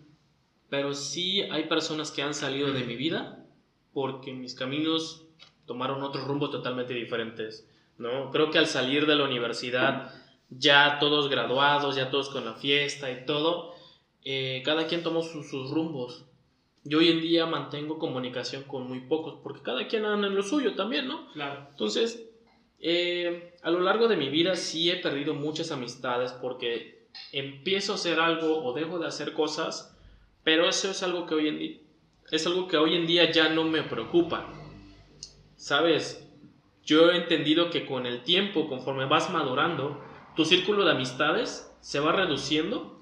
Pero sí hay personas que han salido de mi vida porque mis caminos tomaron otros rumbos totalmente diferentes. ¿No? Creo que al salir de la universidad, ya todos graduados, ya todos con la fiesta y todo, eh, cada quien tomó sus, sus rumbos. Yo hoy en día mantengo comunicación con muy pocos, porque cada quien anda en lo suyo también, ¿no? Claro. Entonces, eh, a lo largo de mi vida sí he perdido muchas amistades porque empiezo a hacer algo o dejo de hacer cosas, pero eso es algo que hoy en día, es algo que hoy en día ya no me preocupa. ¿Sabes? Yo he entendido que con el tiempo, conforme vas madurando, tu círculo de amistades se va reduciendo,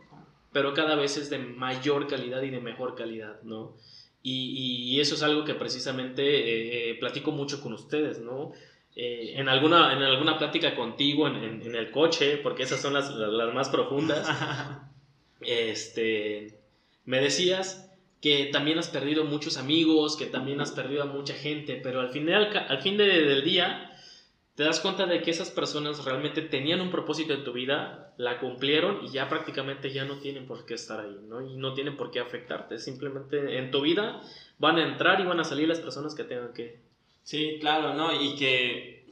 pero cada vez es de mayor calidad y de mejor calidad, ¿no? Y, y eso es algo que precisamente eh, platico mucho con ustedes, ¿no? Eh, en, alguna, en alguna plática contigo en, en, en, el coche, porque esas son las, las más profundas, este, me decías que también has perdido muchos amigos, que también has perdido a mucha gente, pero al final, al fin de, del día, te das cuenta de que esas personas realmente tenían un propósito en tu vida, la cumplieron y ya prácticamente ya no tienen por qué estar ahí, ¿no? Y no tienen por qué afectarte, simplemente en tu vida van a entrar y van a salir las personas que tengan que. Sí, claro, ¿no? Y que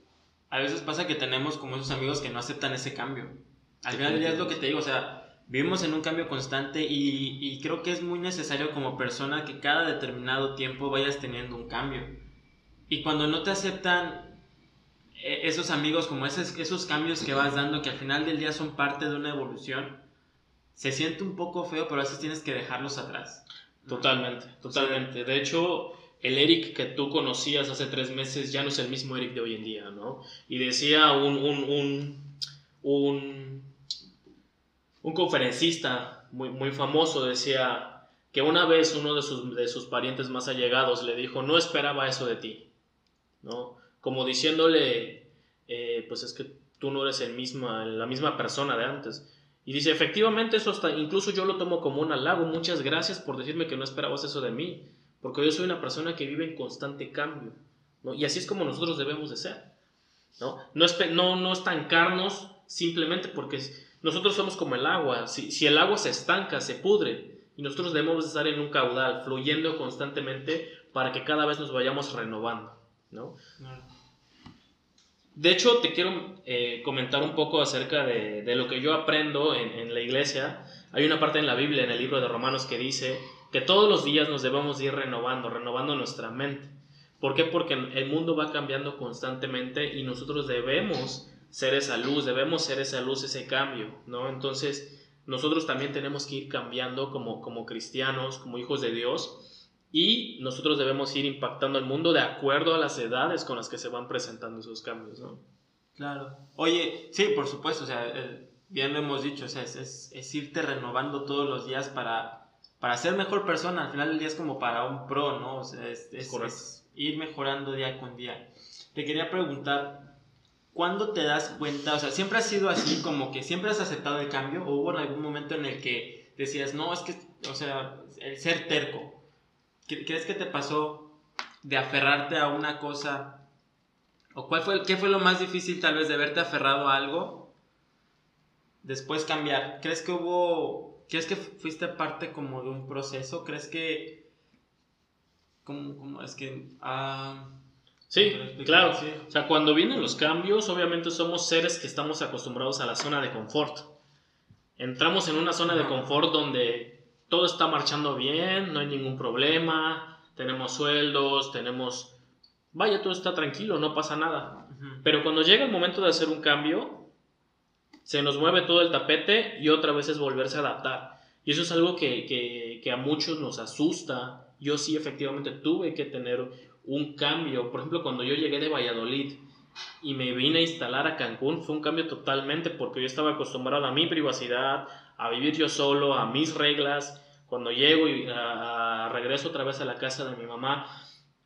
a veces pasa que tenemos como esos amigos que no aceptan ese cambio. Al final día es lo que te digo, o sea, vivimos en un cambio constante y, y, creo que es muy necesario como persona que cada determinado tiempo vayas teniendo un cambio. Y cuando no te aceptan esos amigos, como esos, esos cambios que vas dando, que al final del día son parte de una evolución, se siente un poco feo, pero a veces tienes que dejarlos atrás. Totalmente, totalmente. De hecho, el Eric que tú conocías hace tres meses ya no es el mismo Eric de hoy en día, ¿no? Y decía un, un, un, un un conferencista muy, famoso decía que una vez uno de sus, parientes más allegados le dijo, no esperaba eso de ti, ¿no? Como diciéndole, eh, pues es que tú no eres la misma persona de antes. Y dice, efectivamente, eso está, incluso yo lo tomo como un halago, muchas gracias por decirme que no esperabas eso de mí, porque yo soy una persona que vive en constante cambio. Y así es como nosotros debemos de ser. No, no, no estancarnos simplemente porque nosotros somos como el agua, si, si el agua se estanca, se pudre, y nosotros debemos estar en un caudal, fluyendo constantemente para que cada vez nos vayamos renovando, ¿no? De hecho, te quiero eh, comentar un poco acerca de, de lo que yo aprendo en, en, la iglesia. Hay una parte en la Biblia, en el libro de Romanos, que dice que todos los días nos debemos ir renovando, renovando nuestra mente. ¿Por qué? Porque el mundo va cambiando constantemente y nosotros debemos ser esa luz, debemos ser esa luz, ese cambio, ¿no? Entonces, nosotros también tenemos que ir cambiando como, como cristianos, como hijos de Dios, y nosotros debemos ir impactando el mundo de acuerdo a las edades con las que se van presentando esos cambios, ¿no? Claro. Oye, sí, por supuesto, o sea, eh, bien lo hemos dicho, o sea, es, es, es, irte renovando todos los días para, para ser mejor persona, al final del día es como para un pro, ¿no? O sea, es, es, es ir mejorando día con día. Te quería preguntar, ¿cuándo te das cuenta? O sea, ¿siempre has sido así, como que siempre has aceptado el cambio? ¿O hubo algún momento en el que decías, no, es que, o sea, el ser terco? ¿Crees que te pasó de aferrarte a una cosa? ¿O cuál fue, qué fue lo más difícil tal vez de haberte aferrado a algo? Después cambiar. ¿Crees que hubo... ¿Crees que fuiste parte como de un proceso? ¿Crees que... ¿Cómo, cómo es que... Ah, Sí, claro. Sí. O sea, cuando vienen los cambios, obviamente somos seres que estamos acostumbrados a la zona de confort. Entramos en una zona de confort donde todo está marchando bien, no hay ningún problema, tenemos sueldos, tenemos... Vaya, todo está tranquilo, no pasa nada. Pero cuando llega el momento de hacer un cambio, se nos mueve todo el tapete y otra vez es volverse a adaptar. Y eso es algo que, que, que a muchos nos asusta. Yo sí efectivamente tuve que tener un cambio. Por ejemplo, cuando yo llegué de Valladolid y me vine a instalar a Cancún, fue un cambio totalmente porque yo estaba acostumbrado a mi privacidad, a vivir yo solo, a mis reglas. Cuando llego y a, a regreso otra vez a la casa de mi mamá,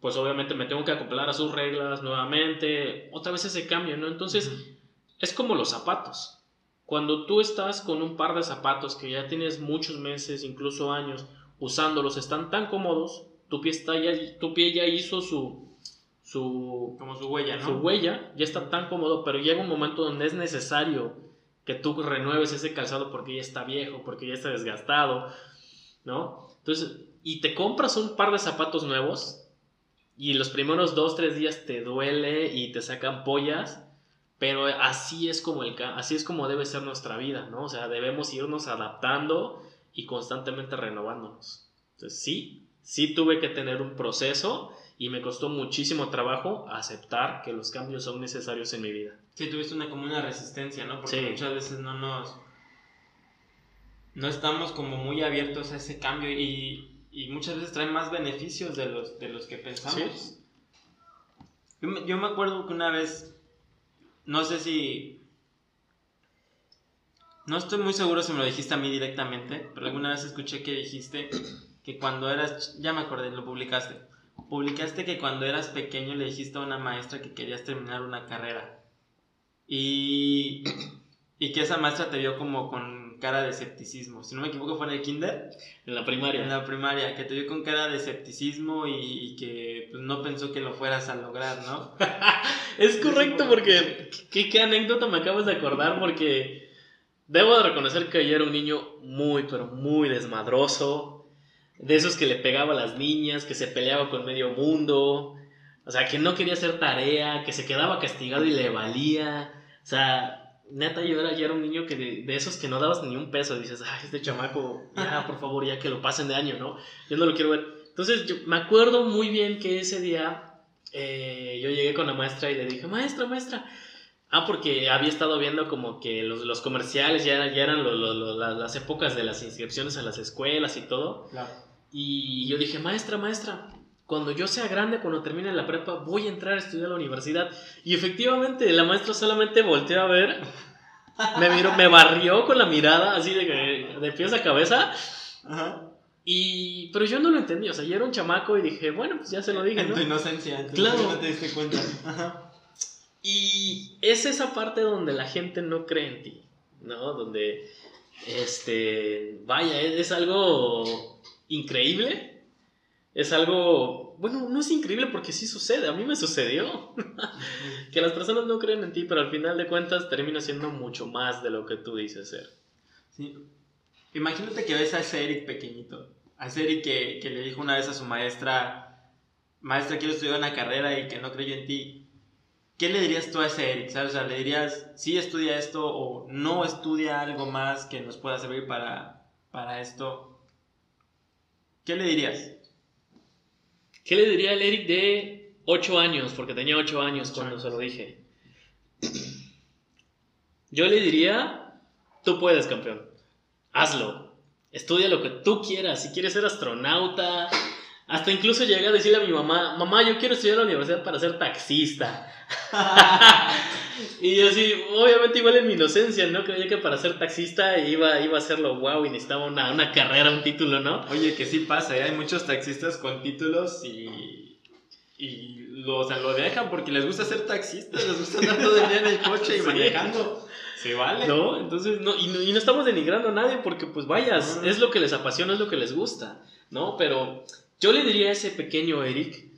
pues obviamente me tengo que acoplar a sus reglas nuevamente. Otra vez ese cambio, ¿no? Entonces, es como los zapatos. Cuando tú estás con un par de zapatos que ya tienes muchos meses, incluso años, usándolos, están tan cómodos, tu pie, está ya, tu pie ya hizo su, su... Como su huella, ¿no? Su huella, ya está tan cómodo, pero llega un momento donde es necesario que tú renueves ese calzado porque ya está viejo, porque ya está desgastado, ¿no? Entonces, y te compras un par de zapatos nuevos y los primeros dos, tres días te duele y te sacan pollas, pero así es como, el, así es como debe ser nuestra vida, ¿no? O sea, debemos irnos adaptando y constantemente renovándonos. Entonces, sí, sí tuve que tener un proceso y me costó muchísimo trabajo aceptar que los cambios son necesarios en mi vida. Sí, tuviste una, como una resistencia, ¿no? Porque sí. muchas veces no nos... No estamos como muy abiertos a ese cambio y, y muchas veces traen más beneficios de los, de los que pensamos. Sí. Yo, me, yo me acuerdo que una vez, no sé si... No estoy muy seguro si me lo dijiste a mí directamente, pero alguna vez escuché que dijiste que cuando eras... Ya me acordé, lo publicaste. Publicaste que cuando eras pequeño le dijiste a una maestra que querías terminar una carrera. Y, y que esa maestra te vio como con cara de escepticismo. Si no me equivoco, fue en el kinder. En la primaria. En la primaria, que te vio con cara de escepticismo y, y que pues, no pensó que lo fueras a lograr, ¿no? es correcto, porque ¿qué, ¿qué, anécdota me acabas de acordar, porque debo de reconocer que yo era un niño muy, pero muy desmadroso. De esos que le pegaba a las niñas, que se peleaba con medio mundo. O sea, que no quería hacer tarea, que se quedaba castigado y le valía. O sea, neta, yo era, yo era un niño que de, de, esos que no dabas ni un peso. Dices, ay, este chamaco, ya, por favor, ya que lo pasen de año, ¿no? Yo no lo quiero ver. Entonces, yo me acuerdo muy bien que ese día eh, yo llegué con la maestra y le dije, maestra, maestra. Ah, porque había estado viendo como que los, los comerciales ya, ya eran lo, lo, lo, las, las, épocas de las inscripciones a las escuelas y todo. Claro. Y yo dije, maestra, maestra, cuando yo sea grande, cuando termine la prepa, voy a entrar a estudiar a la universidad. Y efectivamente, la maestra solamente volteó a ver, me miró, me barrió con la mirada, así de, de pies a cabeza. Ajá. Y, pero yo no lo entendí, o sea, yo era un chamaco y dije, bueno, pues ya se lo dije, En ¿no? tu inocencia, en tu Claro. no te diste cuenta. Ajá. Y es esa parte donde la gente no cree en ti, ¿no? Donde, este, vaya, es, es algo increíble, es algo, bueno, no es increíble porque sí sucede, a mí me sucedió, que las personas no creen en ti, pero al final de cuentas termina siendo mucho más de lo que tú dices ser. Sí. Imagínate que ves a ese Eric pequeñito. A ese Eric que, que le dijo una vez a su maestra, maestra, quiero estudiar una carrera y que no creyó en ti. ¿Qué le dirías tú a ese Eric? ¿Sabes? O sea, le dirías, sí, estudia esto o no estudia algo más que nos pueda servir para, para esto. ¿Qué le dirías? ¿Qué le diría al Eric de 8 años? Porque tenía 8 años cuando se lo dije. Yo le diría, tú puedes, campeón. Hazlo. Estudia lo que tú quieras. Si quieres ser astronauta. Hasta incluso llegué a decirle a mi mamá, mamá, yo quiero estudiar en la universidad para ser taxista. y yo así, obviamente igual en mi inocencia, ¿no? Creía que para ser taxista iba, iba a hacerlo wow y necesitaba una, una carrera, un título, ¿no? Oye, que sí pasa, ¿eh? hay muchos taxistas con títulos y, y lo, o sea, lo dejan porque les gusta ser taxistas, les gusta andar todo el día en el coche y Sí. manejando. Se vale. ¿No? Entonces, no y, no, y no estamos denigrando a nadie porque, pues vaya, es- No. es lo que les apasiona, es lo que les gusta, ¿no? Pero yo le diría a ese pequeño Eric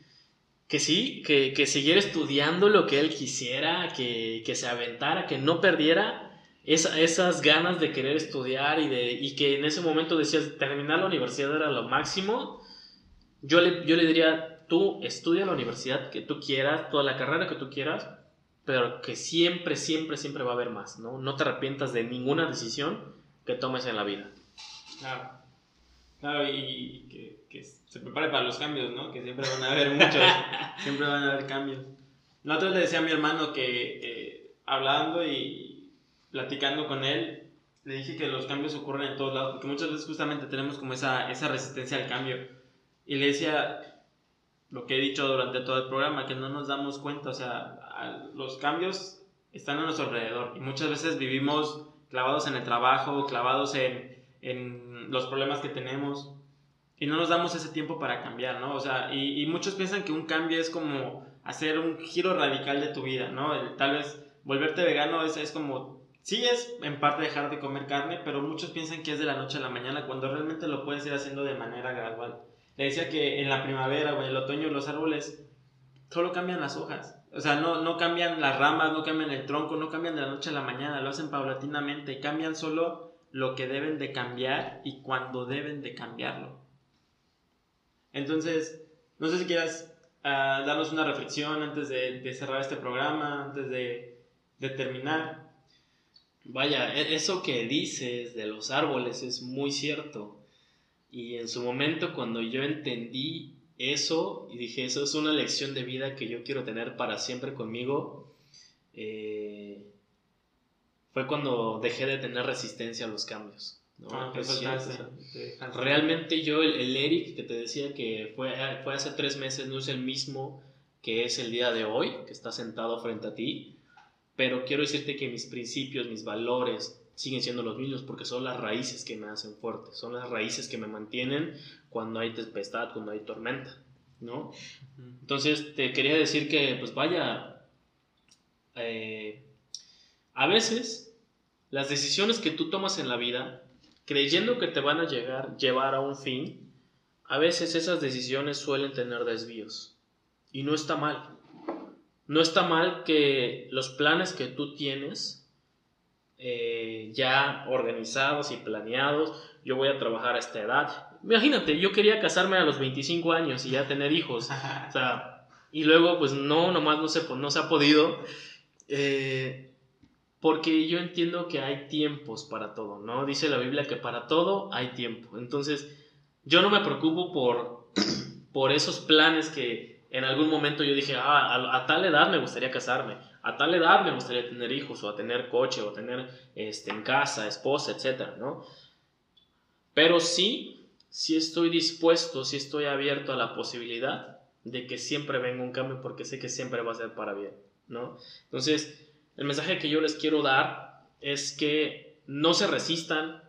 que sí, que, que siguiera estudiando lo que él quisiera, que, que se aventara, que no perdiera esa- esas ganas de querer estudiar y, de, y que en ese momento decías, terminar la universidad era lo máximo. Yo le, yo le diría, tú estudia la universidad que tú quieras, toda la carrera que tú quieras, pero que siempre, siempre, siempre va a haber más, ¿no? No te arrepientas de ninguna decisión que tomes en la vida. Claro. Claro, y que, que se prepare para los cambios, ¿no? Que siempre van a haber muchos. siempre van a haber cambios. La otra le decía a mi hermano que eh, hablando y platicando con él, le dije que los cambios ocurren en todos lados, porque muchas veces justamente tenemos como esa, esa resistencia al cambio. Y le decía lo que he dicho durante todo el programa, que no nos damos cuenta, o sea, a- los cambios están a nuestro alrededor y muchas veces vivimos clavados en el trabajo, clavados en, en los problemas que tenemos y no nos damos ese tiempo para cambiar, ¿no? O sea, y, muchos piensan que un cambio es como hacer un giro radical de tu vida, ¿no? Tal vez volverte vegano es, es como, sí es en parte dejar de comer carne, pero muchos piensan que es de la noche a la mañana cuando realmente lo puedes ir haciendo de manera gradual. Le decía que en la primavera o en el otoño los árboles solo cambian las hojas. O sea, no, no cambian las ramas, no cambian el tronco, no cambian de la noche a la mañana, lo hacen paulatinamente, cambian solo lo que deben de cambiar y cuando deben de cambiarlo. Entonces, no sé si quieras ah, darnos una reflexión antes de, de cerrar este programa, antes de, de terminar. Vaya, e- eso que dices de los árboles es muy cierto. Y en su momento cuando yo entendí eso y dije, eso es una lección de vida que yo quiero tener para siempre conmigo, eh, fue cuando dejé de tener resistencia a los cambios. ¿no? Ah, te Es cierto, soltaste, o sea, te dejaste. Realmente yo, el, el Eric que te decía que fue, fue hace tres meses, no es el mismo que es el día de hoy, que está sentado frente a ti, pero quiero decirte que mis principios, mis valores siguen siendo los mismos porque son las raíces que me hacen fuerte, son las raíces que me mantienen cuando hay tempestad, cuando hay tormenta, ¿no? Entonces te quería decir que, pues vaya, eh, a veces las decisiones que tú tomas en la vida, creyendo que te van a llegar, llevar a un fin, a veces esas decisiones suelen tener desvíos. Y no está mal. No está mal que los planes que tú tienes eh, ya organizados y planeados, yo voy a trabajar a esta edad. Imagínate, yo quería casarme a los 25 años y ya tener hijos. O sea, y luego, pues no, nomás no se, no se ha podido. eh, porque yo entiendo que hay tiempos para todo, ¿no? Dice la Biblia que para todo hay tiempo. Entonces, yo no me preocupo por, por esos planes que en algún momento yo dije, ah, a, tal edad me gustaría casarme, a tal edad me gustaría tener hijos, o a tener coche, o tener este, en casa, esposa, etcétera, ¿no? Pero sí, sí estoy dispuesto, sí estoy abierto a la posibilidad de que siempre venga un cambio porque sé que siempre va a ser para bien, ¿no? Entonces, el mensaje que yo les quiero dar es que no se resistan,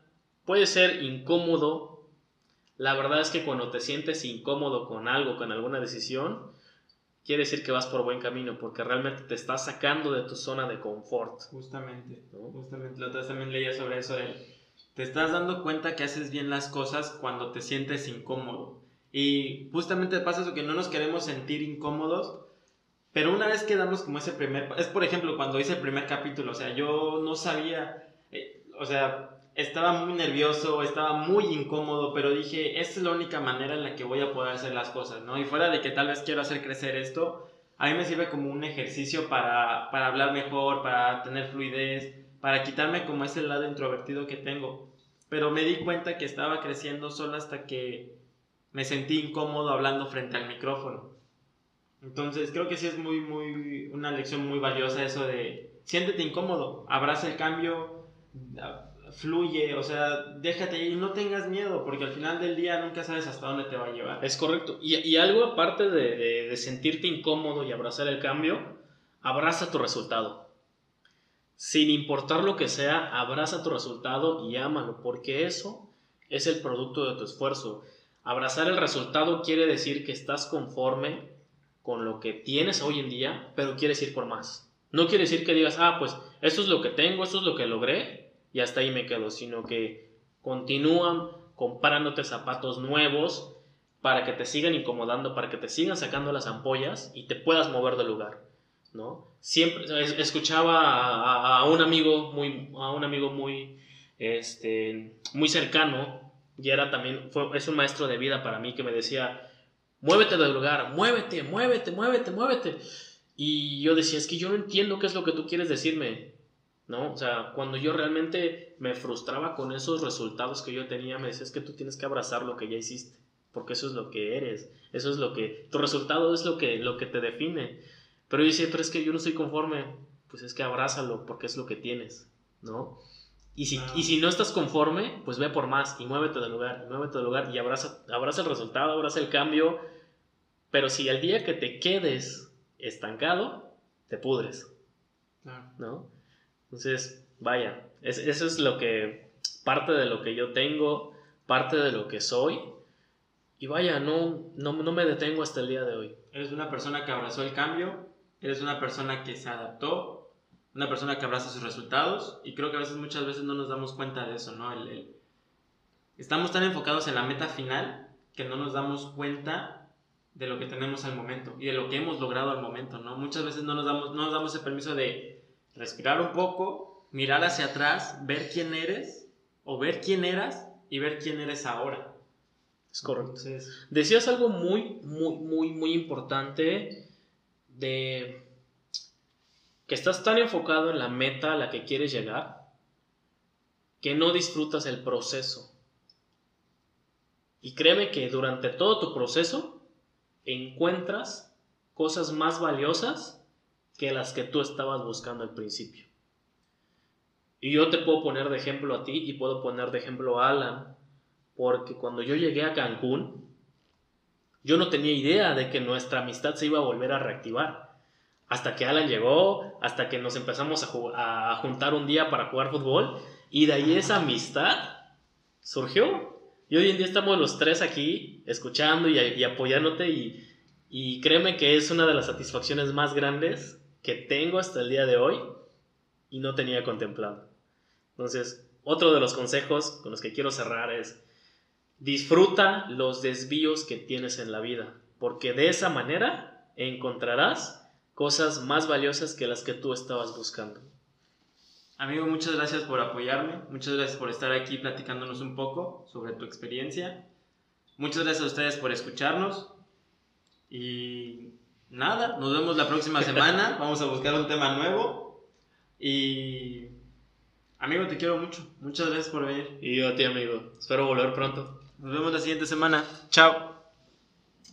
puede ser incómodo, La verdad es que cuando te sientes incómodo con algo, con alguna decisión, quiere decir que vas por buen camino, porque realmente te estás sacando de tu zona de confort. Justamente, justamente, la otra vez también leía sobre eso te estás dando cuenta que haces bien las cosas cuando te sientes incómodo. Y justamente pasa eso que no nos queremos sentir incómodos, pero una vez que damos como ese primer, es por ejemplo cuando hice el primer capítulo, o sea, yo no sabía, eh, o sea, estaba muy nervioso, estaba muy incómodo, pero dije, esta es la única manera en la que voy a poder hacer las cosas, ¿no? Y fuera de que tal vez quiero hacer crecer esto, a mí me sirve como un ejercicio para, para hablar mejor, para tener fluidez, para quitarme como ese lado introvertido que tengo. Pero me di cuenta que estaba creciendo solo hasta que me sentí incómodo hablando frente al micrófono. Entonces creo que sí es muy, muy, una lección muy valiosa eso de siéntete incómodo, abraza el cambio, fluye, o sea, déjate y no tengas miedo, porque al final del día nunca sabes hasta dónde te va a llevar. Es correcto. Y, y algo aparte de, de, sentirte incómodo y abrazar el cambio, abraza tu resultado. Sin importar lo que sea, abraza tu resultado y ámalo, porque eso es el producto de tu esfuerzo. Abrazar el resultado quiere decir que estás conforme con lo que tienes hoy en día, pero quieres ir por más. No quiere decir que digas, ah, pues esto es lo que tengo, esto es lo que logré, y hasta ahí me quedo, sino que continúan comprándote zapatos nuevos para que te sigan incomodando, para que te sigan sacando las ampollas y te puedas mover del lugar, ¿no? Siempre escuchaba a, un amigo muy, a un amigo muy, este, muy cercano y era también, fue, es un maestro de vida para mí que me decía, muévete del lugar, muévete, muévete, muévete, muévete. Y yo decía, es que yo no entiendo qué es lo que tú quieres decirme. ¿no? O sea, cuando yo realmente me frustraba con esos resultados que yo tenía, me decía, es que tú tienes que abrazar lo que ya hiciste, porque eso es lo que eres, eso es lo que, tu resultado es lo que, lo que te define. Pero yo decía, pero es que yo no estoy conforme, pues es que abrázalo, porque es lo que tienes, ¿no? Y si, y si no estás conforme, pues ve por más y muévete del lugar, muévete del lugar y abraza, abraza el resultado, abraza el cambio. Pero si el día que te quedes estancado, te pudres, ¿no? Entonces, vaya, eso es lo que, parte de lo que yo tengo, parte de lo que soy. Y vaya, no, no, no me detengo hasta el día de hoy. Eres una persona que abrazó el cambio, eres una persona que se adaptó, una persona que abraza sus resultados y creo que a veces muchas veces no nos damos cuenta de eso, ¿no? Estamos tan enfocados en la meta final que no nos damos cuenta de lo que tenemos al momento y de lo que hemos logrado al momento, ¿no? Muchas veces no nos damos, no nos damos el permiso de respirar un poco, mirar hacia atrás, ver quién eres o ver quién eras y ver quién eres ahora. Es correcto. Decías algo muy, muy, muy, muy importante de que estás tan enfocado en la meta a la que quieres llegar que no disfrutas el proceso. Y créeme que durante todo tu proceso encuentras cosas más valiosas que las que tú estabas buscando al principio. Y yo te puedo poner de ejemplo a ti y puedo poner de ejemplo a Alan, porque cuando yo llegué a Cancún, yo no tenía idea de que nuestra amistad se iba a volver a reactivar. Hasta que Alan llegó, hasta que nos empezamos a, juntar un día para jugar fútbol, y de ahí esa amistad surgió. Y hoy en día estamos los tres aquí escuchando y, apoyándote y, créeme que es una de las satisfacciones más grandes que tengo hasta el día de hoy y no tenía contemplado. Entonces, otro de los consejos con los que quiero cerrar es disfruta los desvíos que tienes en la vida, porque de esa manera encontrarás cosas más valiosas que las que tú estabas buscando. Amigo, muchas gracias por apoyarme, muchas gracias por estar aquí platicándonos un poco sobre tu experiencia. Muchas gracias a ustedes por escucharnos y nada, nos vemos la próxima semana. Vamos a buscar un tema nuevo. Y amigo, te quiero mucho. Muchas gracias por venir. Y yo a ti, amigo. Espero volver pronto. Nos vemos la siguiente semana. Chao.